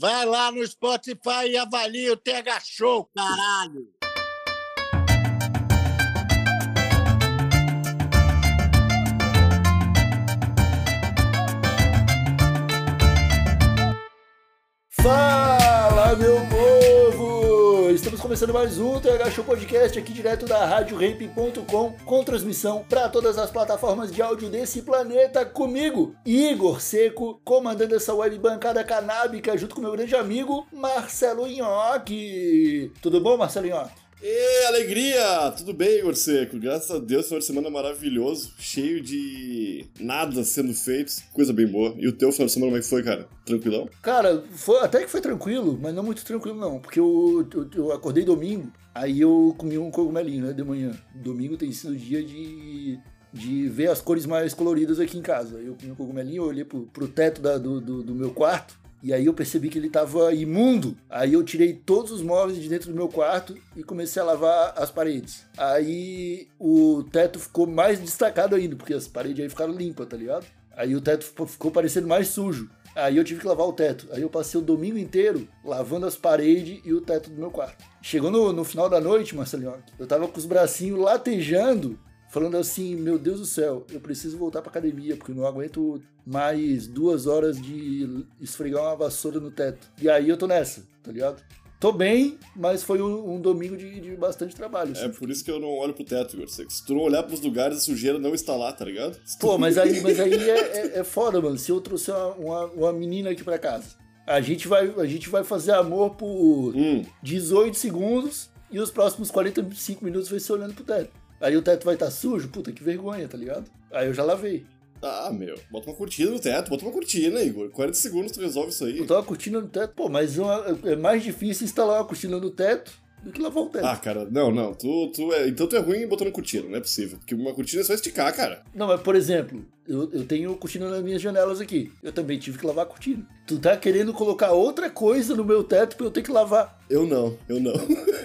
Vai lá no Spotify e avalia o TH Show, caralho! Fala, começando mais um TH Show Podcast aqui direto da RadioRamp.com com transmissão para todas as plataformas de áudio desse planeta comigo, Igor Seco, comandando essa web bancada canábica junto com meu grande amigo Marcelo Nhoque. Tudo bom, Marcelo Nhoque? E alegria! Tudo bem, Igor Seco? Graças a Deus, final de semana maravilhoso, cheio de nada sendo feito, coisa bem boa. E o teu final de semana como é que foi, cara? Tranquilão? Cara, foi, até que foi tranquilo, mas não muito tranquilo não, porque eu, eu, eu acordei domingo, aí eu comi um cogumelinho, né, de manhã. Domingo tem sido dia de de ver as cores mais coloridas aqui em casa. Eu comi um cogumelinho, olhei pro, pro teto da, do, do, do meu quarto, e aí eu percebi que ele estava imundo. Aí eu tirei todos os móveis de dentro do meu quarto e comecei a lavar as paredes. Aí o teto ficou mais destacado ainda, porque as paredes aí ficaram limpas, tá ligado? Aí o teto ficou- parecendo mais sujo. Aí eu tive que lavar o teto. Aí eu passei o domingo inteiro lavando as paredes e o teto do meu quarto. Chegou no, no final da noite, Marcelinho, eu tava com os bracinhos latejando falando assim, meu Deus do céu, eu preciso voltar pra academia, porque eu não aguento mais duas horas de esfregar uma vassoura no teto. E aí eu tô nessa, tá ligado? Tô bem, mas foi um, um domingo de, de bastante trabalho. É assim. por isso que eu não olho pro teto, Igor. Se tu não olhar pros lugares, a sujeira não está lá, tá ligado? Pô, mas aí, mas aí é, é, é foda, mano. Se eu trouxer uma, uma, uma menina aqui pra casa, a gente vai, a gente vai fazer amor por Hum, 18 segundos e os próximos 45 minutos vai ser olhando pro teto. Aí o teto vai estar sujo, puta que vergonha, tá ligado? Aí eu já lavei. ah, meu. Bota uma cortina no teto, bota uma cortina, Igor. 40 segundos tu resolve isso aí. Botar uma cortina no teto, pô, mas uma- é mais difícil instalar uma cortina no teto do que lavar o teto. Ah, cara, não, não. Tu, tu é... Então tu é ruim botando cortina, não é possível. Porque uma cortina é só esticar, cara. Não, mas por exemplo, eu, eu tenho cortina nas minhas janelas aqui. Eu também tive que lavar a cortina. Tu tá querendo colocar outra coisa no meu teto pra eu ter que lavar. Eu não, eu não.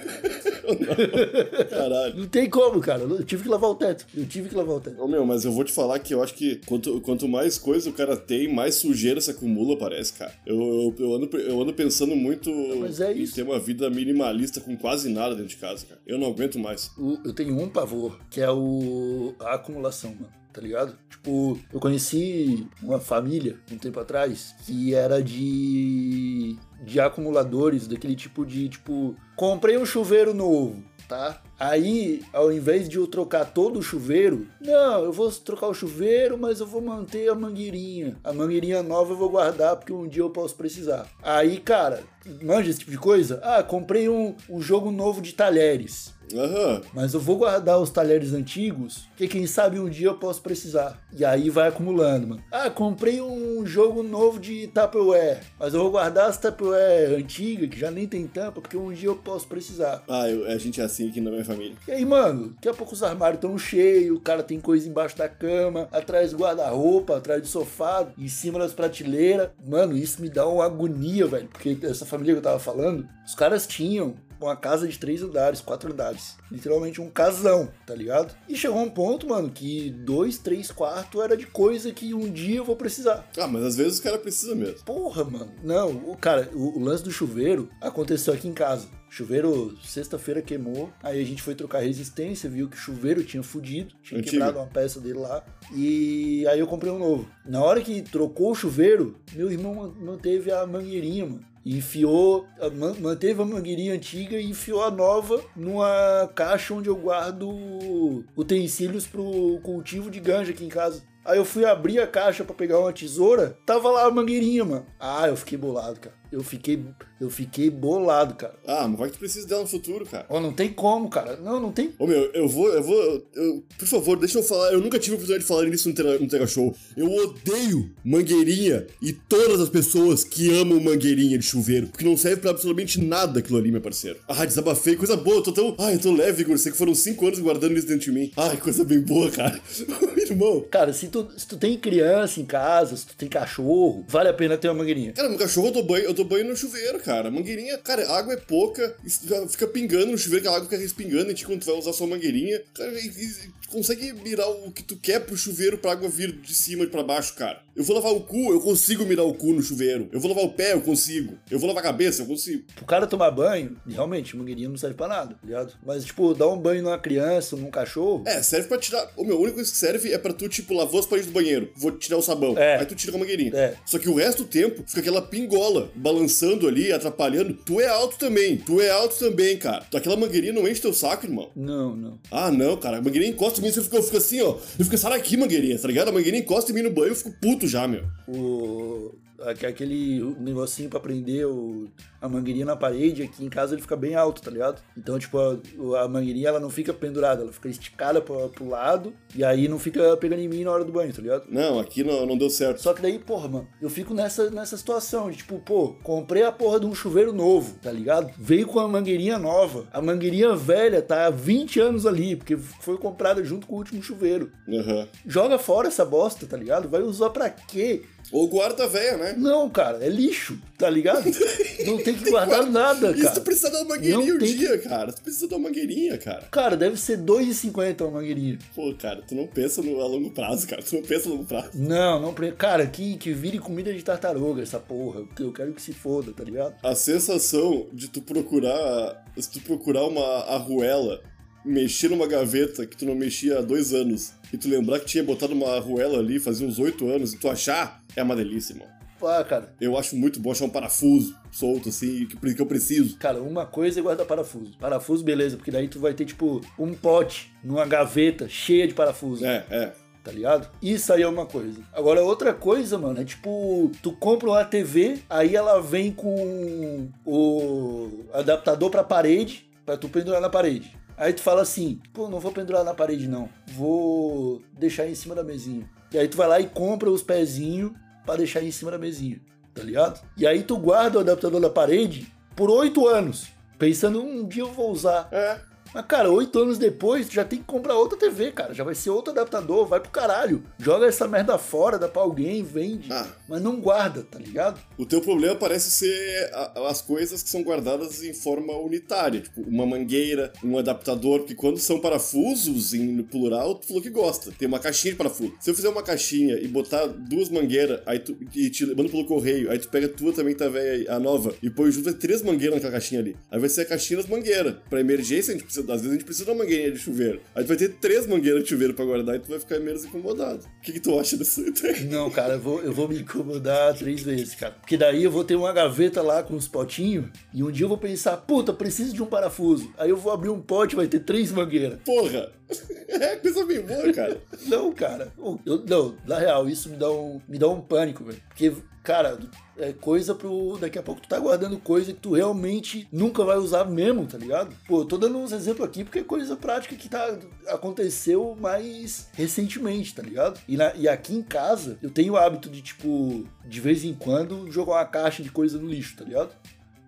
não. Caralho. Não tem como, cara. Eu tive que lavar o teto. Eu tive que lavar o teto. Ô, meu, mas eu vou te falar que eu acho que quanto, quanto mais coisa o cara tem, mais sujeira se acumula, parece, cara. Eu, eu, eu ando, eu ando pensando muito mas é em isso. ter uma vida minimalista com quase nada dentro de casa, cara. Eu não aguento mais. O- eu tenho um pavor, que é o a acumulação, mano. Tá ligado? Tipo, eu conheci uma família um tempo atrás que era de de acumuladores, daquele tipo de, tipo, comprei um chuveiro novo, tá? Aí, ao invés de eu trocar todo o chuveiro, não, eu vou trocar o chuveiro, mas eu vou manter a mangueirinha. A mangueirinha nova eu vou guardar porque um dia eu posso precisar. Aí, cara, manja esse tipo de coisa? Ah, comprei um, um jogo novo de talheres. Aham. Mas eu vou guardar os talheres antigos, que quem sabe um dia eu posso precisar. E aí vai acumulando, mano. Ah, comprei um jogo novo de Tupperware, mas eu vou guardar as Tupperware antigas, que já nem tem tampa, porque um dia eu posso precisar. Ah, eu- a gente é assim aqui na minha família. E aí, mano, daqui a pouco os armários estão cheios, o cara tem coisa embaixo da cama, atrás do guarda-roupa, atrás do sofá, em cima das prateleiras. Mano, isso me dá uma agonia, velho, porque essa família que eu tava falando, os caras tinham uma casa de três andares, quatro andares. Literalmente um casão, tá ligado? E chegou um ponto, mano, que dois, três quartos era de coisa que um dia eu vou precisar. Ah, mas às vezes o cara precisa mesmo. Porra, mano. Não, o cara, o, o lance do chuveiro aconteceu aqui em casa. Chuveiro, sexta-feira queimou. Aí a gente foi trocar resistência, viu que o chuveiro tinha fudido, tinha Antigo. quebrado uma peça dele lá. E aí eu comprei um novo. Na hora que trocou o chuveiro, meu irmão man- manteve a mangueirinha, mano. Enfiou, manteve a mangueirinha antiga e enfiou a nova numa caixa onde eu guardo utensílios pro cultivo de ganja aqui em casa. Aí eu fui abrir a caixa pra pegar uma tesoura, tava lá a mangueirinha, mano. Ah, eu fiquei bolado, cara. Eu fiquei, eu fiquei bolado, cara. Ah, mas vai que tu precisa dela no futuro, cara. Ó, não tem como, cara. Não, não tem. Ô meu, eu vou, eu vou. eu- por favor, deixa eu falar. Eu nunca tive a oportunidade de falar nisso no no Tera Show. Eu odeio mangueirinha e todas as pessoas que amam mangueirinha de chuveiro. Porque não serve pra absolutamente nada aquilo ali, meu parceiro. Ah, desabafei, coisa boa. Eu tô tão. Ai, eu tô leve, Igor. Sei que foram cinco anos guardando isso dentro de mim. Ai, coisa bem boa, cara. Irmão. Cara, se tu, se tu tem criança em casa, se tu tem cachorro, vale a pena ter uma mangueirinha. Cara, meu cachorro eu dou banho, eu dou banho no chuveiro, cara. Mangueirinha, cara, água é pouca, fica pingando no chuveiro, que a água fica respingando em quando tu vai usar sua mangueirinha. Cara, tu consegue mirar o que tu quer pro chuveiro pra água vir de cima e pra baixo, cara. Eu vou lavar o cu, eu consigo mirar o cu no chuveiro. Eu vou lavar o pé, eu consigo. Eu vou lavar a cabeça, eu consigo. Pro cara tomar banho, realmente, mangueirinha não serve pra nada, tá ligado? Mas, tipo, dar um banho numa criança, num cachorro. É, serve pra tirar. O meu, a única coisa que serve é pra tu, tipo, lavou as paredes do banheiro. Vou tirar o sabão. É. Aí tu tira com a mangueirinha. É. Só que o resto do tempo fica aquela pingola balançando ali, atrapalhando. Tu é alto também. Tu é alto também, cara. Aquela mangueirinha não enche teu saco, irmão. Não, não. Ah, não, cara. A mangueirinha encosta em mim, eu fico assim, ó. Eu fico, sai daqui, mangueirinha, tá ligado? A mangueirinha encosta em mim no banho, eu fico puto já, meu. O, aquele negocinho pra prender o, a mangueirinha na parede, aqui em casa ele fica bem alto, tá ligado? Então, tipo, a, a mangueirinha ela não fica pendurada, ela fica esticada pro, pro lado e aí não fica pegando em mim na hora do banho, tá ligado? Não, aqui não, não deu certo. Só que daí, porra, mano, eu fico nessa, nessa situação de tipo, pô, comprei a porra de um chuveiro novo, tá ligado? Veio com a mangueirinha nova. A mangueirinha velha tá há 20 anos ali, porque foi comprada junto com o último chuveiro. Aham. Joga fora essa bosta, tá ligado? Vai usar pra quê? Ou guarda véia, né? Não, cara, é lixo, tá ligado? Não tem que guardar nada, Isso tu cara. precisa dar uma mangueirinha Não um dia, cara. Tu precisa dar uma mangueirinha, cara. Cara, deve ser 2,50 uma mangueirinha. Pô, cara, tu não pensa no, a longo prazo, cara. Tu não pensa a longo prazo. Não, não. Cara, que, que vire comida de tartaruga essa porra. Eu quero que se foda, tá ligado? A sensação de tu procurar. Se tu procurar uma arruela, mexer numa gaveta que tu não mexia há dois anos, e tu lembrar que tinha botado uma arruela ali fazia uns oito anos, e tu achar, é uma delícia, irmão. Cara. Eu acho muito bom achar um parafuso solto, assim, que, que eu preciso. Cara, uma coisa é guardar parafuso. Parafuso, beleza, porque daí tu vai ter, tipo, um pote numa gaveta cheia de parafuso. É, é. Tá ligado? Isso aí é uma coisa. Agora, outra coisa, mano, é tipo, tu compra uma TV, aí ela vem com o adaptador pra parede, pra tu pendurar na parede. Aí tu fala assim, pô, não vou pendurar na parede não, vou deixar em cima da mesinha. E aí tu vai lá e compra os pezinhos pra deixar em cima da mesinha, tá ligado? E aí tu guarda o adaptador da parede por oito anos, pensando, um dia eu vou usar. É. Mas, cara, oito anos depois, tu já tem que comprar outra TV, cara. Já vai ser outro adaptador, vai pro caralho. Joga essa merda fora, dá pra alguém, vende. Ah. Mas não guarda, tá ligado? O teu problema parece ser a- as coisas que são guardadas em forma unitária, tipo uma mangueira, um adaptador, porque quando são parafusos em plural, tu falou que gosta. Tem uma caixinha de parafuso. Se eu fizer uma caixinha e botar duas mangueiras, aí tu e te manda pelo correio, aí tu pega a tua também que tá velha, a nova, e põe junto ter três mangueiras naquela caixinha ali. Aí vai ser a caixinha das mangueiras. Pra emergência, a gente precisa, às vezes a gente precisa de uma mangueirinha de chuveiro. Aí tu vai ter três mangueiras de chuveiro pra guardar e tu vai ficar menos incomodado. O que, que tu acha disso? Não, cara, eu vou, eu vou me incomodar três vezes, cara. Porque daí eu vou ter uma gaveta lá com os potinhos, e um dia eu vou pensar, puta, preciso de um parafuso. Aí eu vou abrir um pote e vai ter três mangueiras. Porra! É coisa bem boa, cara. Não, cara. Eu, não, na real, isso me dá um, me dá um pânico, velho. Porque, cara, é coisa pro. Daqui a pouco tu tá guardando coisa que tu realmente nunca vai usar mesmo, tá ligado? Pô, eu tô dando uns exemplos aqui porque é coisa prática que tá, aconteceu mais recentemente, tá ligado? E, na- e aqui em casa, eu tenho o hábito de, tipo, de vez em quando, jogar uma caixa de coisa no lixo, tá ligado?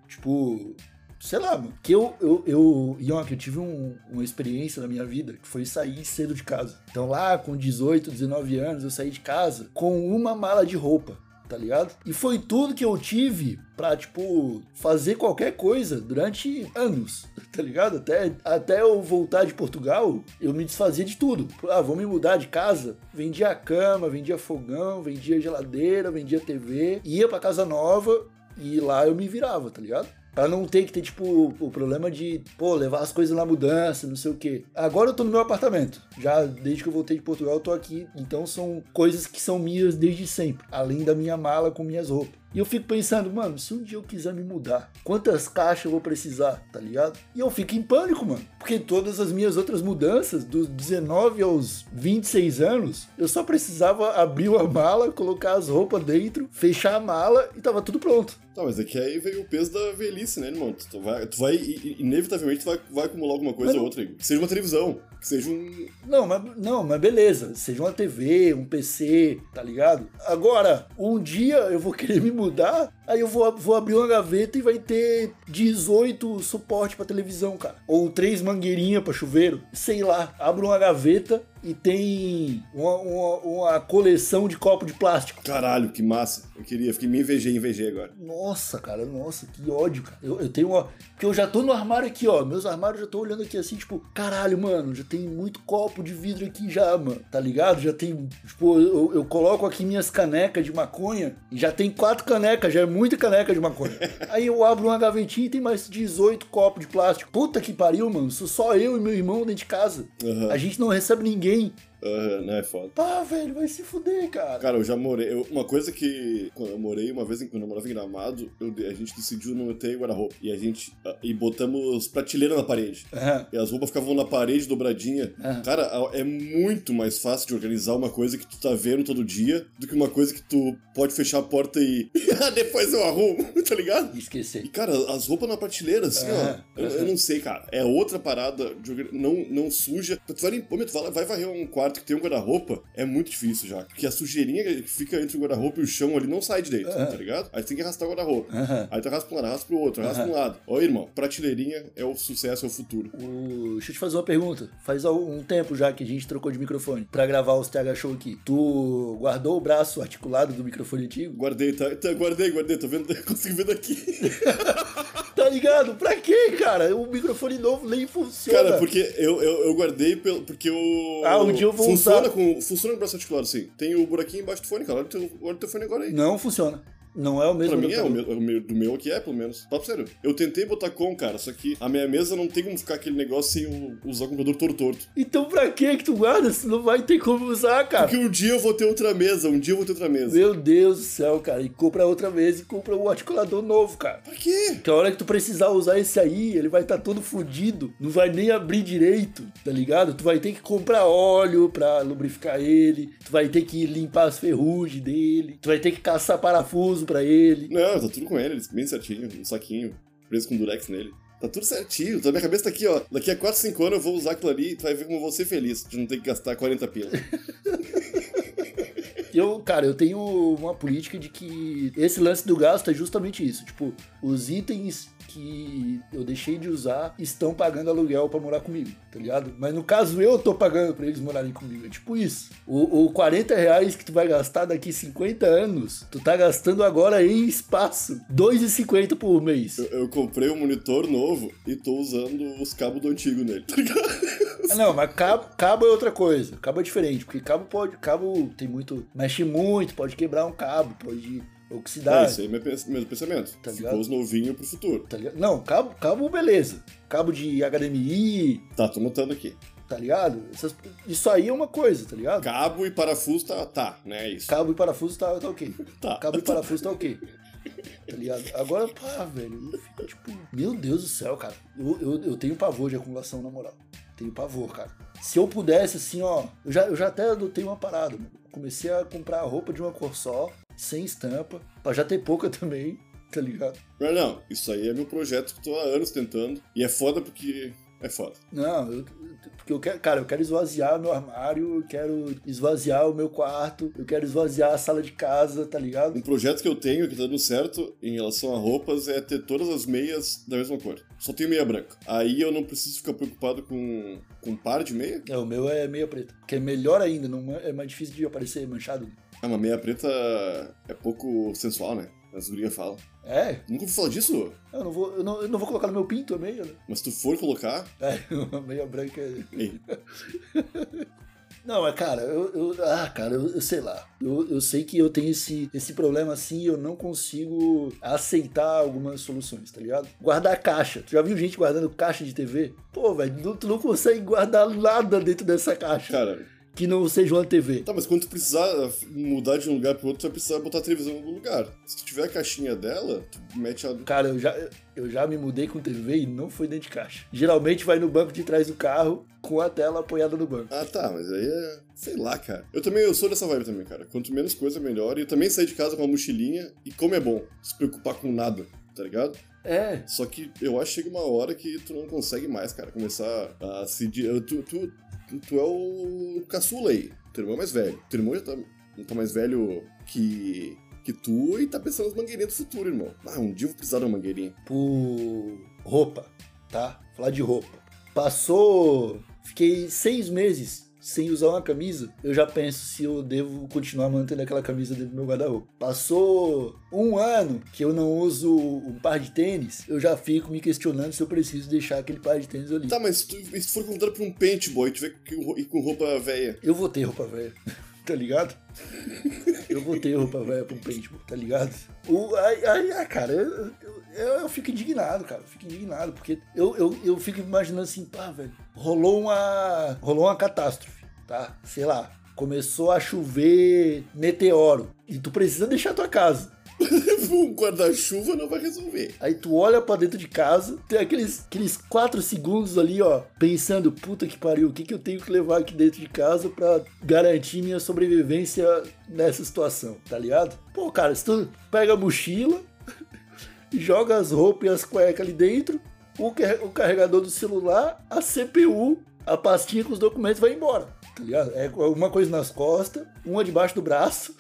Tipo, sei lá, mano. Que eu, eu, eu, Yonk, eu tive um- uma experiência na minha vida que foi sair cedo de casa. Então lá, com 18, 19 anos, eu saí de casa com uma mala de roupa, tá ligado? E foi tudo que eu tive pra, tipo, fazer qualquer coisa durante anos, tá ligado? Até, até eu voltar de Portugal, eu me desfazia de tudo. Ah, vou me mudar de casa. Vendia cama, vendia fogão, vendia geladeira, vendia TV. Ia pra casa nova e lá eu me virava, tá ligado? Pra não ter que ter, tipo, o problema de, pô, levar as coisas na mudança, não sei o quê. Agora eu tô no meu apartamento. Já desde que eu voltei de Portugal, eu tô aqui. Então são coisas que são minhas desde sempre. Além da minha mala com minhas roupas. E eu fico pensando, mano, se um dia eu quiser me mudar, quantas caixas eu vou precisar, tá ligado? E eu fico em pânico, mano. Porque todas as minhas outras mudanças, dos 19 aos 26 anos, eu só precisava abrir uma mala, colocar as roupas dentro, fechar a mala e tava tudo pronto. Tá, mas é que aí veio o peso da velhice, né, irmão? Tu vai, tu vai inevitavelmente, tu vai, vai acumular alguma coisa Mas ou outra. Que seja uma televisão, que seja um. Não, mas, não, mas beleza. Seja uma TV, um PC, tá ligado? Agora, um dia eu vou querer me mudar, aí eu vou, vou abrir uma gaveta e vai ter 18 suporte pra televisão, cara. Ou três mangueirinhas pra chuveiro. Sei lá. Abro uma gaveta e tem uma, uma, uma coleção de copo de plástico. Caralho, que massa. Eu queria, fiquei me invejei, invejei agora. Nossa, cara, nossa, que ódio, cara. Eu, eu tenho uma. Porque eu já tô no armário aqui, ó. Meus armários já tô olhando aqui assim, tipo, caralho, mano, já tem muito copo de vidro aqui já, mano. Tá ligado? Já tem. Tipo, eu, eu coloco aqui minhas canecas de maconha e já tem quatro canecas, já é muita caneca de maconha. Aí eu abro uma gavetinha e tem mais 18 copos de plástico. Puta que pariu, mano. Sou só eu e meu irmão dentro de casa. Aham. A gente não recebe ninguém. Aham, né, é foda. Pá, velho, vai se fuder, cara. Cara, eu já morei. eu- uma coisa que. Quando eu morei uma vez, em- quando eu morava em Gramado, eu- a gente decidiu não ter guarda-roupa. E a gente. ah, E botamos prateleira na parede. Aham. E as roupas ficavam na parede dobradinha. Aham. Cara, é muito mais fácil de organizar uma coisa que tu tá vendo todo dia do que uma coisa que tu pode fechar a porta e. Depois eu arrumo, tá ligado? E, Esqueci. cara, as roupas na prateleira, assim, ó. Eu, eu não sei, cara. É outra parada de não, não suja. Tu vai, limpar, tu vai, vai varrer um quarto que tem um guarda-roupa, é muito difícil já. Porque a sujeirinha que fica entre o guarda-roupa e o chão ali não sai direito, Aham. tá ligado? Aí tem que arrastar o guarda-roupa. Aham. Aí tu arrasta pra um lado, arrasta pro outro, arrasta pra um lado. Ó, irmão, prateleirinha é o sucesso, é o futuro. O- Deixa eu te fazer uma pergunta. Faz algum tempo já que a gente trocou de microfone pra gravar os TH Show aqui. Tu guardou o braço articulado do microfone antigo? Guardei, tá? tá guardei, guardei, tô vendo, consigo ver daqui. Tá ligado? Pra quê, cara? O microfone novo nem funciona. Cara, porque eu, eu, eu guardei pelo, porque o. Ah, um dia eu vou funciona usar. Com, funciona com o braço articulado, sim. Tem o buraquinho embaixo do fone, cara. Olha o teu, olha o teu fone agora aí. Não funciona. Não é o mesmo Pra mim é, o meu, o meu- do meu aqui é, pelo menos. Papo sério. Eu tentei botar com, cara, só que a minha mesa não tem como ficar aquele negócio sem o- usar o computador todo torto. Então pra que que tu guarda se não vai ter como usar, cara? Porque um dia eu vou ter outra mesa, um dia eu vou ter outra mesa. Meu Deus do céu, cara. E compra outra vez e compra um articulador novo, cara. Pra quê? Que a hora que tu precisar usar esse aí, ele vai estar todo fudido, não vai nem abrir direito, tá ligado? Tu vai ter que comprar óleo pra lubrificar ele, tu vai ter que limpar as ferrugens dele, tu vai ter que caçar parafuso pra ele. Não, tá tudo com ele, bem certinho, um saquinho, preso com durex nele. Tá tudo certinho, tá, minha cabeça tá aqui, ó. Daqui a 4, 5 anos eu vou usar aquilo ali e tu vai ver como eu vou ser feliz de não ter que gastar 40 pila. Eu, cara, eu tenho uma política de que esse lance do gasto é justamente isso. Tipo, os itens que eu deixei de usar estão pagando aluguel pra morar comigo, tá ligado? Mas no caso eu tô pagando pra eles morarem comigo. É tipo isso. O, o 40 reais que tu vai gastar daqui 50 anos, tu tá gastando agora em espaço. 2,50 por mês. Eu, eu comprei um monitor novo e tô usando os cabos do antigo nele, tá ligado? Ah, Não, mas cabo, cabo é outra coisa. Cabo é diferente, porque cabo pode. Cabo tem muito. Mexe muito, pode quebrar um cabo, pode oxidar. É, isso aí é meu, pens- meu pensamento. Tá Ficou ligado? os novinhos pro futuro. Tá ligado? Não, cabo, cabo beleza. Cabo de HDMI, Tá, tô montando aqui. tá ligado? Essas- isso aí é uma coisa, tá ligado? Cabo e parafuso tá, tá, né? É isso. Cabo e parafuso tá, tá ok. Tá. Cabo e parafuso tá ok. Tá ligado? Agora, pá, velho, eu fico tipo, meu Deus do céu, cara. Eu, eu, eu tenho pavor de acumulação, na moral. Tenho pavor, cara. Se eu pudesse, assim, ó, eu já, eu já até adotei uma parada, mano. Comecei a comprar roupa de uma cor só, sem estampa, pra já ter pouca também, tá ligado? Não, não, isso aí é meu projeto que tô há anos tentando. E é foda porque. É foda. Não, eu, porque eu quero, cara, eu quero esvaziar meu armário, eu quero esvaziar o meu quarto, eu quero esvaziar a sala de casa, tá ligado? Um projeto que eu tenho que tá dando certo em relação a roupas é ter todas as meias da mesma cor. Só tenho meia branca. Aí eu não preciso ficar preocupado com, com um par de meia. É, o meu é meia preta, que é melhor ainda, não é é mais difícil de aparecer manchado. Ah, uma meia preta é pouco sensual, né? As gurias falam. É, Nunca ouvi falar disso? eu não vou, eu não, eu não vou colocar no meu pinto a meia, né? Mas se tu for colocar. É, uma meia branca é... Não, mas cara, eu, eu- ah, cara, eu, eu sei lá. Eu, eu sei que eu tenho esse, esse problema assim, eu não consigo aceitar algumas soluções, tá ligado? Guardar caixa. Tu já viu gente guardando caixa de TV? Pô, velho, tu não consegue guardar nada dentro dessa caixa. cara, que não seja uma TV. Tá, mas quando tu precisar mudar de um lugar pro outro, tu vai precisar botar a televisão em algum lugar. Se tu tiver a caixinha dela, tu mete a. Cara, eu já, eu já me mudei com TV e não foi dentro de caixa. Geralmente vai no banco de trás do carro com a tela apoiada no banco. Ah, tá, mas aí é. Sei lá, cara. Eu também eu sou dessa vibe também, cara. Quanto menos coisa, melhor. E eu também saí de casa com uma mochilinha e como é bom. Se preocupar com nada, tá ligado? É, Só que eu acho que chega uma hora que tu não consegue mais, cara, começar a se. Tu, tu, tu é o caçula aí. Teu irmão é mais velho. Teu irmão já tá, tá mais velho que. que tu e tá pensando nas mangueirinhas do futuro, irmão. Ah, um dia eu vou precisar de uma mangueirinha. por roupa, tá? Falar de roupa. Passou. Fiquei seis meses sem usar uma camisa. Eu já penso se eu devo continuar mantendo aquela camisa dentro do meu guarda-roupa. Passou um ano que eu não uso um par de tênis. Eu já fico me questionando se eu preciso deixar aquele par de tênis ali. Tá, mas se tu, se for contratado por um paintboy, tu e com roupa velha. Eu vou ter roupa velha, tá ligado? Eu vou ter roupa velha pra um paintball, tá ligado? O, ai, ai, cara, eu, eu, eu- eu fico indignado, cara. Eu fico indignado, porque eu, eu, eu fico imaginando assim, pá, velho, rolou uma. Rolou uma catástrofe, tá? Sei lá. Começou a chover meteoro. E tu precisa deixar tua casa. um guarda-chuva não vai resolver. Aí tu olha pra dentro de casa, tem aqueles, aqueles quatro segundos ali, ó, pensando, puta que pariu, o que, que eu tenho que levar aqui dentro de casa pra garantir minha sobrevivência nessa situação, tá ligado? Pô, cara, se tu pega a mochila, joga as roupas e as cuecas ali dentro, o, o carregador do celular, a CPU, a pastinha com os documentos vai embora, tá ligado? É uma coisa nas costas, uma debaixo do braço,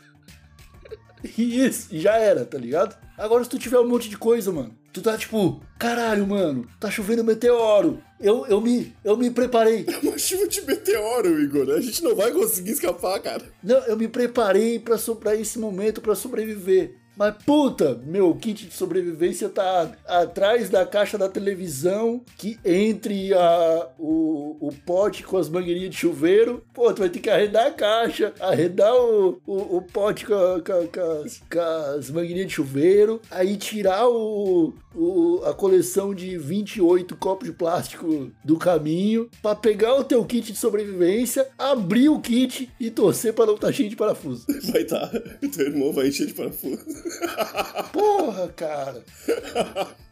e isso, e já era, tá ligado? Agora, se tu tiver um monte de coisa, mano, tu tá tipo, caralho, mano, tá chovendo meteoro. Eu, eu, me, eu me preparei. Uma chuva de meteoro, Igor. A gente não vai conseguir escapar, cara. Não, eu me preparei pra, so- pra esse momento, pra sobreviver. Mas puta, meu kit de sobrevivência tá atrás da caixa da televisão, que entre a, o, o pote com as mangueirinhas de chuveiro, pô, tu vai ter que arredar a caixa, arredar o, o, o pote com, a- com com as, com as mangueirinhas de chuveiro, aí tirar o, o, a coleção de 28 copos de plástico do caminho, pra pegar o teu kit de sobrevivência, abrir o kit e torcer pra não estar cheio de parafuso. Vai tá. Teu irmão vai encher de parafuso. Porra, cara.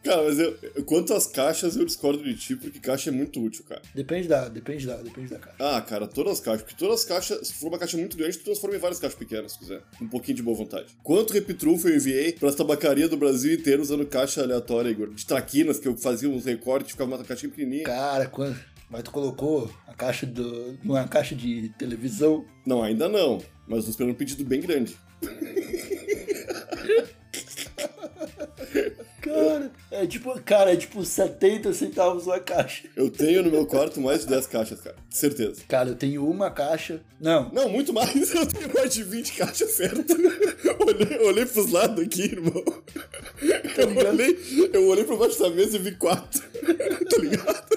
Cara, mas eu, quanto às caixas, eu discordo de ti, porque caixa é muito útil, cara. Depende da, depende da, depende da caixa. Ah, cara, todas as caixas. Porque todas as caixas, se for uma caixa muito grande, tu transforma em várias caixas pequenas, se quiser. Um pouquinho de boa vontade. Quanto repitrufo eu enviei pras tabacaria do Brasil inteiro usando caixa aleatória, Igor? De traquinas, que eu fazia uns recortes, ficava uma caixinha pequenininha. Cara, quando. Mas tu colocou a caixa do. numa caixa de televisão. Não, ainda não. Mas tô esperando um pedido bem grande. Cara, é tipo, cara, é tipo 70 centavos uma caixa. Eu tenho no meu quarto mais de 10 caixas, cara. Certeza. Cara, eu tenho uma caixa. Não, Não, muito mais. Eu tenho mais de 20 caixas certo. olhei, olhei pros lados aqui, irmão. Eu ligado? olhei, eu olhei pra baixo da mesa e vi quatro. tá ligado?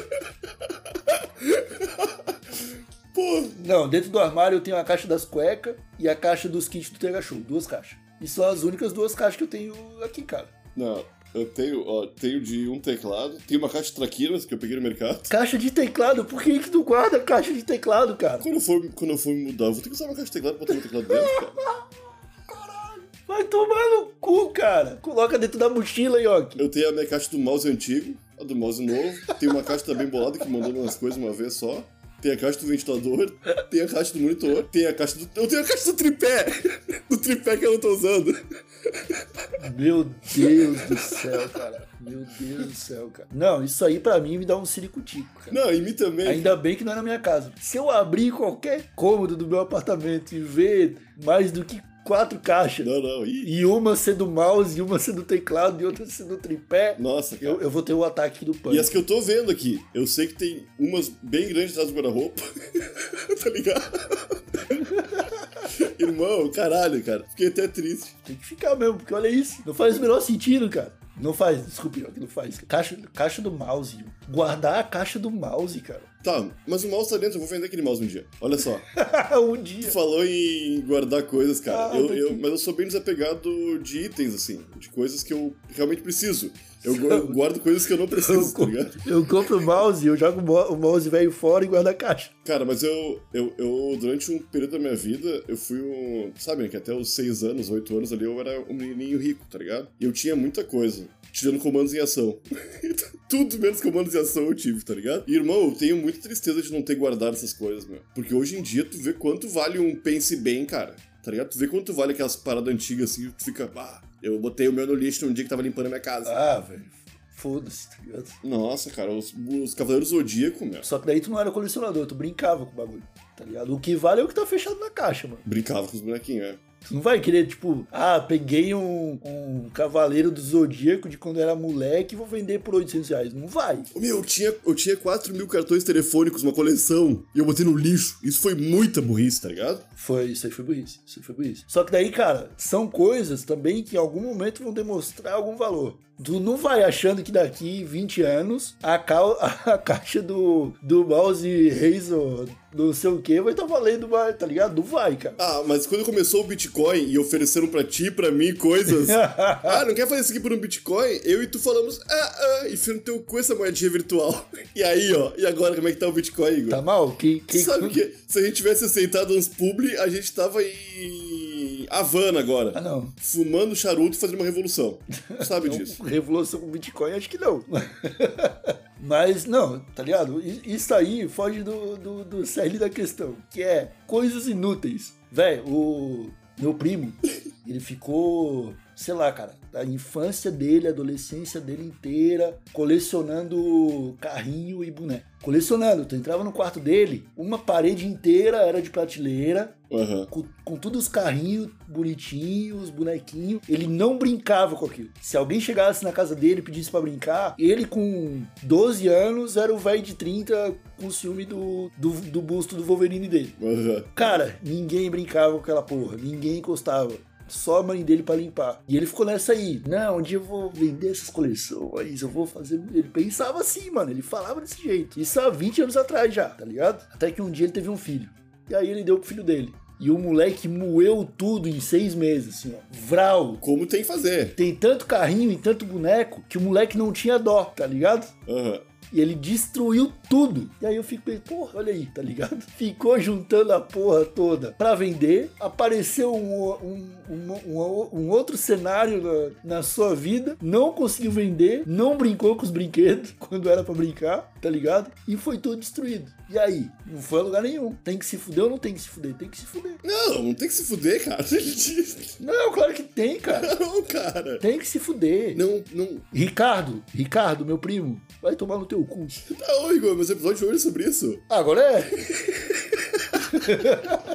Pô, não, dentro do armário eu tenho a caixa das cuecas e a caixa dos kits do Tega Show. Duas caixas. E são as únicas duas caixas que eu tenho aqui, cara. Não. Eu tenho, ó, tenho de um teclado, tenho uma caixa de traquinas que eu peguei no mercado. Caixa de teclado, por que, que tu guarda caixa de teclado, cara? Quando eu for, quando eu for me mudar, eu vou ter que usar uma caixa de teclado pra botar meu teclado dentro, cara. Vai tomar no cu, cara. Coloca dentro da mochila, Yoki. Eu tenho a minha caixa do mouse antigo, a do mouse novo. Tem uma caixa também bolada que mandou umas coisas uma vez só. Tem a caixa do ventilador, tem a caixa do monitor, tem a caixa do. Eu tenho a caixa do tripé! Do tripé que eu não tô usando. Meu Deus do céu, cara. Meu Deus do céu, cara. Não, isso aí pra mim me dá um ciricutico, cara. Não, em mim também. Ainda bem que não é na minha casa. Se eu abrir qualquer cômodo do meu apartamento e ver mais do que quatro caixas, Não, não. Ih, e uma sendo mouse, e uma sendo teclado, e outra sendo tripé, nossa, cara. eu, eu vou ter o ataque do E pânico. as que eu tô vendo aqui, eu sei que tem umas bem grandes atrás do guarda-roupa. tá ligado? Irmão, caralho, cara. Fiquei até triste. Tem que ficar mesmo, porque olha isso. Não faz o menor sentido, cara. Não faz, desculpe, Yoki, não faz. Caixa, caixa do mouse. Guardar a caixa do mouse, cara. Tá, mas o mouse tá dentro, eu vou vender aquele mouse um dia. Olha só. um Tu dia. falou em guardar coisas, cara. Ah, eu, eu- mas eu sou bem desapegado de itens, assim, de coisas que eu realmente preciso. Eu, gu- eu guardo coisas que eu não preciso, tá ligado? Eu compro o mouse, eu jogo o mo- o mouse velho fora e guardo a caixa. Cara, mas eu, eu, eu, durante um período da minha vida, eu fui um. Sabe, que até os 6 anos, 8 anos ali, eu era um menininho rico, tá ligado? E eu tinha muita coisa, tirando comandos em ação. Tudo menos comandos em ação eu tive, tá ligado? E, irmão, eu tenho muita tristeza de não ter guardado essas coisas, meu. Porque hoje em dia tu vê quanto vale um pense bem, cara. Tá ligado? Tu vê quanto vale aquelas paradas antigas assim, tu fica, ah, eu botei o meu no lixo num dia que tava limpando a minha casa. Ah, velho. Foda-se, tá ligado? Nossa, cara, os, os Cavaleiros Zodíaco, meu. Só que daí tu não era colecionador, tu brincava com o bagulho, tá ligado? O que vale é o que tá fechado na caixa, mano. Brincava com os bonequinhos, é. Tu não vai querer, tipo, ah, peguei um, um cavaleiro do Zodíaco de quando era moleque e vou vender por 800 reais. Não vai. Ô, Meu, eu tinha, eu tinha 4 mil cartões telefônicos, uma coleção, e eu botei no lixo. Isso foi muita burrice, tá ligado? Foi, isso aí foi burrice. Isso aí foi burrice. Só que daí, cara, são coisas também que em algum momento vão demonstrar algum valor. Tu não vai achando que daqui 20 anos a, ca- a caixa do, do mouse Razer, não sei o que, vai estar valendo mais, tá ligado? Não vai, cara. Ah, mas quando começou o Bitcoin e ofereceram pra ti, e pra mim, coisas. ah, não quer fazer isso aqui por um Bitcoin? Eu e tu falamos, ah, ah, enfia no teu cu essa moedinha virtual. E aí, ó, e agora como é que tá o Bitcoin, Igor? Tá mal? Que, que... Sabe que se a gente tivesse aceitado uns publi, a gente tava em Havana agora. Ah, não. Fumando charuto e fazendo uma revolução. Sabe Não, disso? Revolução com Bitcoin, acho que não. Mas, não, tá ligado? Isso aí foge do, do, do cerne da questão, que é coisas inúteis. Véi, o meu primo, ele ficou, sei lá, cara, a infância dele, a adolescência dele inteira, colecionando carrinho e boneco. Colecionando, tu entrava no quarto dele, uma parede inteira era de prateleira, Aham. com, com todos os carrinhos bonitinhos, os bonequinhos. Ele não brincava com aquilo. Se alguém chegasse na casa dele e pedisse pra brincar, ele com 12 anos era o velho de 30 com ciúme do, do, do busto do Wolverine dele. Aham. Cara, ninguém brincava com aquela porra, ninguém encostava. Só a mãe dele pra limpar. E ele ficou nessa aí. Não, um dia eu vou vender essas coleções, eu vou fazer. Ele pensava assim, mano. Ele falava desse jeito. Isso há 20 anos atrás já, tá ligado? Até que um dia ele teve um filho. E aí ele deu pro filho dele. E o moleque moeu tudo em seis meses, assim, ó. Vral. Como tem que fazer. Tem tanto carrinho e tanto boneco que o moleque não tinha dó, tá ligado? Aham. E ele destruiu tudo. E aí eu fico pensando, porra, olha aí, tá ligado? Ficou juntando a porra toda pra vender. Apareceu um, um, um, um- outro cenário na, na sua vida. Não conseguiu vender. Não brincou com os brinquedos quando era pra brincar, tá ligado? E foi tudo destruído. E aí? Não foi a lugar nenhum. Tem que se fuder ou não tem que se fuder? Tem que se fuder. Não, não tem que se fuder, cara. Não, claro que tem, cara. Não, cara. Tem que se fuder. Não, não. Ricardo, Ricardo, meu primo, vai tomar no teu cu. Não, Igor, mas o episódio de hoje é sobre isso. Agora é.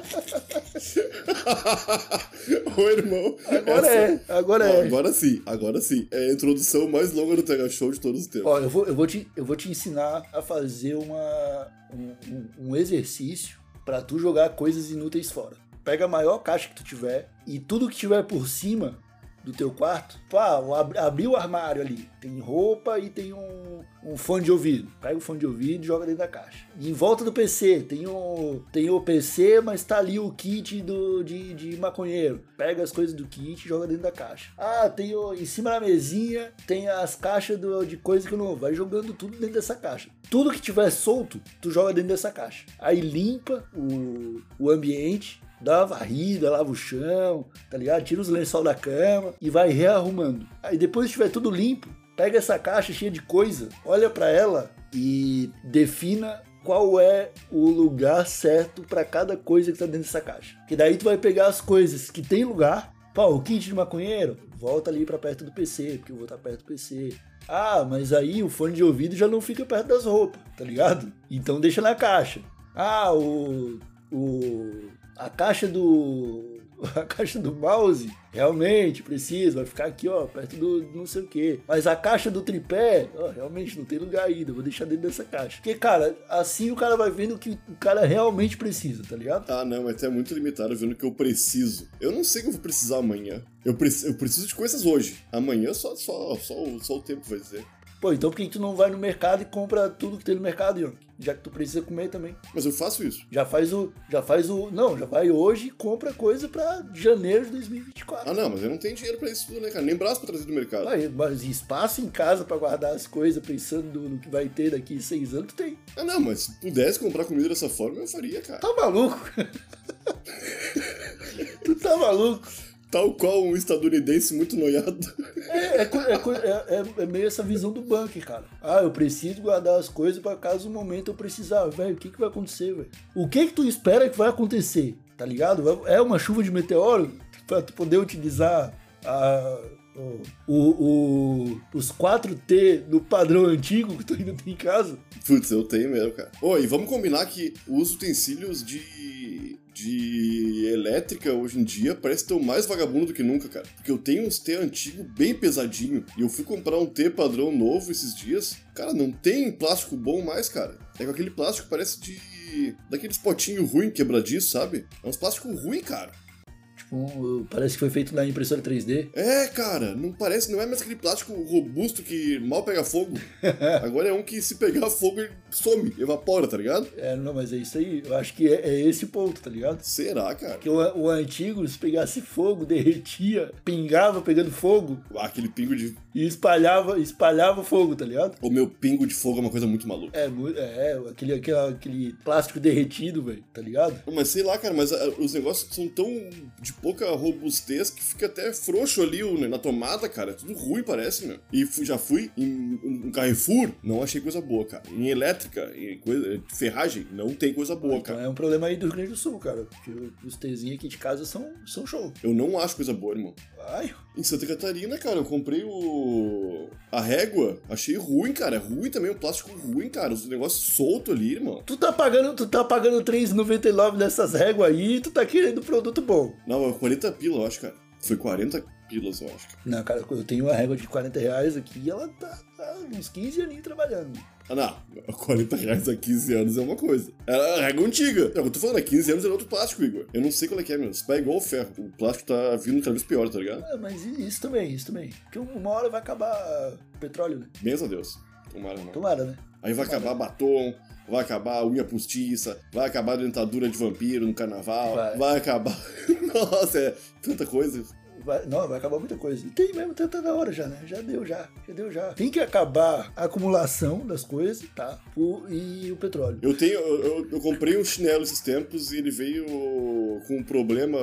Ô, irmão. Agora é. Agora é. agora sim, agora sim. É a introdução mais longa do Tega Show de todos os tempos. Ó, eu vou, eu, vou te, eu vou te ensinar a fazer uma, um, um- um exercício pra tu jogar coisas inúteis fora. Pega a maior caixa que tu tiver e tudo que tiver por cima do teu quarto, pá, ab, abri o armário ali, tem roupa e tem um, um fone de ouvido. Pega o fone de ouvido e joga dentro da caixa. E em volta do PC, tem o, tem o PC, mas tá ali o kit do, de, de maconheiro. Pega as coisas do kit e joga dentro da caixa. Ah, tem o, em cima da mesinha, tem as caixas do- de coisa que não. Vai jogando tudo dentro dessa caixa. Tudo que tiver solto, tu joga dentro dessa caixa. Aí limpa o, o ambiente, dá uma varrida, lava o chão, tá ligado? Tira os lençol da cama e vai rearrumando. Aí depois que tiver tudo limpo, pega essa caixa cheia de coisa, olha pra ela e defina qual é o lugar certo pra cada coisa que tá dentro dessa caixa. Que daí tu vai pegar as coisas que tem lugar. Pô, o kit de maconheiro, volta ali pra perto do PC, porque eu vou estar perto do PC. Ah, mas aí o fone de ouvido já não fica perto das roupas, tá ligado? Então deixa na caixa. Ah, o. o a caixa do. A caixa do mouse realmente precisa, vai ficar aqui, ó, perto do não sei o que. Mas a caixa do tripé, ó, realmente não tem lugar ainda, vou deixar dentro dessa caixa. Porque, cara, assim o cara vai vendo o que o cara realmente precisa, tá ligado? Ah, não, mas é muito limitado vendo o que eu preciso. Eu não sei o que eu vou precisar amanhã. Eu, preci- eu preciso de coisas hoje. Amanhã só, só, só, só o tempo vai dizer. Pô, então por que tu não vai no mercado e compra tudo que tem no mercado, Yonk? Já que tu precisa comer também. Mas eu faço isso. Já faz o. Já faz o. Não, já vai hoje e compra coisa pra janeiro de 2024. Ah, não, mas eu não tenho dinheiro pra isso tudo, né, cara? Nem braço pra trazer do mercado. Aí, mas espaço em casa pra guardar as coisas, pensando no que vai ter daqui seis anos, tu tem. Ah, não, mas se pudesse comprar comida dessa forma, eu faria, cara. Tá maluco? tu tá maluco? Tal qual um estadunidense muito noiado. É, é é é- é- é meio essa visão do bunker, cara. Ah, eu preciso guardar as coisas pra caso o momento eu precisar. Velho, o que, que vai acontecer, velho? O que que tu espera que vai acontecer? Tá ligado? É uma chuva de meteoro pra tu poder utilizar a- o, o- os 4T do padrão antigo que tu ainda tem em casa? Putz, eu tenho mesmo, cara. Ô, e vamos combinar que os utensílios de, de elétrica hoje em dia parece tão mais vagabundo do que nunca, cara. Porque eu tenho uns T antigo bem pesadinho. E eu fui comprar um T padrão novo esses dias. Cara, não tem plástico bom mais, cara. É com aquele plástico parece de. daqueles potinhos ruim quebradiço, sabe? É uns plásticos ruim, cara. Tipo, um- parece que foi feito na impressora 3D. É, cara, não parece, não é mais aquele plástico robusto que mal pega fogo. Agora é um que se pegar fogo ele some, evapora, tá ligado? É, não, mas é isso aí. Eu acho que é, é esse o ponto, tá ligado? Será, cara? Porque o, o antigo, se pegasse fogo, derretia, pingava pegando fogo Ah, Aquele pingo de. E espalhava, espalhava fogo, tá ligado? O meu pingo de fogo é uma coisa muito maluca. É, mu- é aquele, aquele, aquele plástico derretido, velho, tá ligado? Mas sei lá, cara, mas ah, os negócios são tão de pouca robustez que fica até frouxo ali o- na tomada, cara. É tudo ruim, parece, meu. E fui- já fui em um Carrefour, não achei coisa boa, cara. Em elétrica, em coisa, ferragem, não tem coisa boa, Então cara. é um problema aí do Rio Grande do Sul, cara. Porque os Tzinhos aqui de casa são, são show. Eu não acho coisa boa, irmão. Ai, Em Santa Catarina, cara, eu comprei o. a régua. Achei ruim, cara. É ruim também, o plástico ruim, cara. Os negócios soltos ali, irmão. tu tá pagando, tu tá pagando R$3,99 nessas réguas aí e tu tá querendo produto bom. Não, é 40 pila, eu acho, cara. Foi 40 pilas, eu acho. Não, cara, eu tenho uma régua de 40 reais aqui e ela tá, tá uns 15 aninhos trabalhando. Ah, não. 40 reais há 15 anos é uma coisa. Era a régua antiga. Eu tô falando, há 15 anos era outro plástico, Igor. Eu não sei qual é que é, meu. Isso é igual o ferro. O plástico tá vindo cada vez pior, tá ligado? É, mas isso também, isso também. Porque uma hora vai acabar o petróleo, né? Benção a Deus. Tomara não. Tomara, né? Aí vai acabar batom, vai acabar a unha postiça, vai acabar a dentadura de vampiro no carnaval, Vai. vai, acabar. Nossa, é tanta coisa. Vai, não, vai acabar muita coisa. E tem mesmo, tá, tá na hora já, né? Já deu, já. Já deu, já. Tem que acabar a acumulação das coisas, tá? O, e o petróleo. Eu tenho. Eu, eu- comprei um chinelo esses tempos e ele veio com um problema.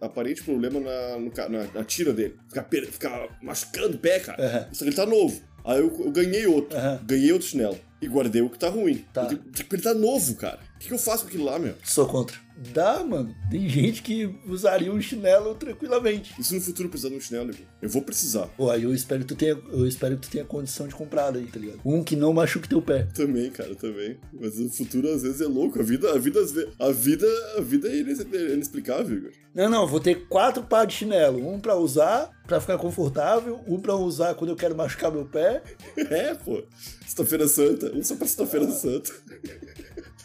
Aparente problema na, no na, na tira dele. Ficar, ficar machucando o pé, cara. Aham. Só que ele tá novo. Aí eu, eu ganhei outro. Aham. Ganhei outro chinelo. E guardei o que tá ruim. Tá. Tenho- Ele tá novo, cara. O que, que eu faço com aquilo lá, meu? Sou contra. Dá, mano. Tem gente que usaria um chinelo tranquilamente. E se no futuro precisar de um chinelo, Igor? Eu vou precisar. Pô, aí eu espero que tu tenha, eu espero que tu tenha condição de comprar daí, tá ligado? Um que não machuque teu pé. Também, cara, também. Mas o futuro às vezes é louco. A vida, a vida, a vida, a vida é é inexplicável, Igor. Não, não, vou ter quatro pares de chinelo. Um pra usar, pra ficar confortável. Um pra usar quando eu quero machucar meu pé. É, pô. Sexta-feira Santa. Um só pra Sexta-feira Santa.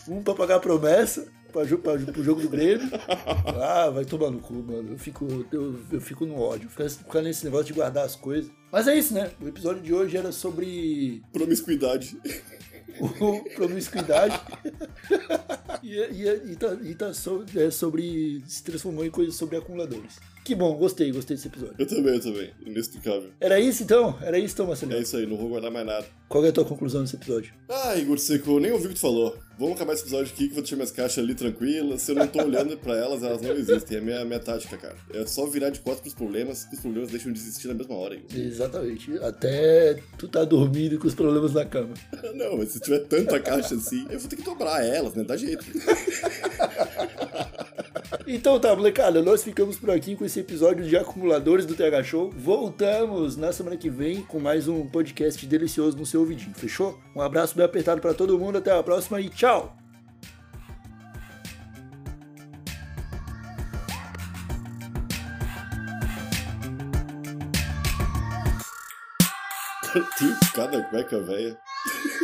Um pra pagar a promessa. Pra, jo- pra, pro jogo do Grêmio. Ah, vai tomar no cu, mano. Eu fico, eu, eu fico no ódio. Ficar, ficar nesse negócio de guardar as coisas. Mas é isso, né? O episódio de hoje era sobre Promiscuidade. o promiscuidade. e, e, e, tá, e tá so- é sobre. Se transformou em coisa sobre acumuladores. Que bom, gostei, gostei desse episódio. Eu também, eu também. Inexplicável. Era isso então? Era isso então, É Marcelinho? isso aí, não vou guardar mais nada. Qual é a tua conclusão desse episódio? Ah, Igor Seco, eu nem ouvi o que tu falou. Vamos acabar esse episódio aqui que eu vou deixar minhas caixas ali tranquilas. Se eu não tô olhando pra elas, elas não existem. É a minha, minha tática, cara. É só virar de costas pros problemas, que os problemas deixam de existir na mesma hora, Igor. Exatamente. Até tu tá dormindo com os problemas na cama. Não, mas se tiver tanta caixa assim, eu vou ter que dobrar elas, né? Dá jeito. Então tá, molecada, nós ficamos por aqui com esse episódio de acumuladores do TH Show. Voltamos na semana que vem com mais um podcast delicioso no seu ouvidinho, fechou? Um abraço bem apertado pra todo mundo, até a próxima e tchau! Tem cada cueca velha.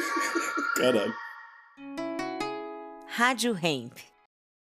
Caralho. Rádio Hemp.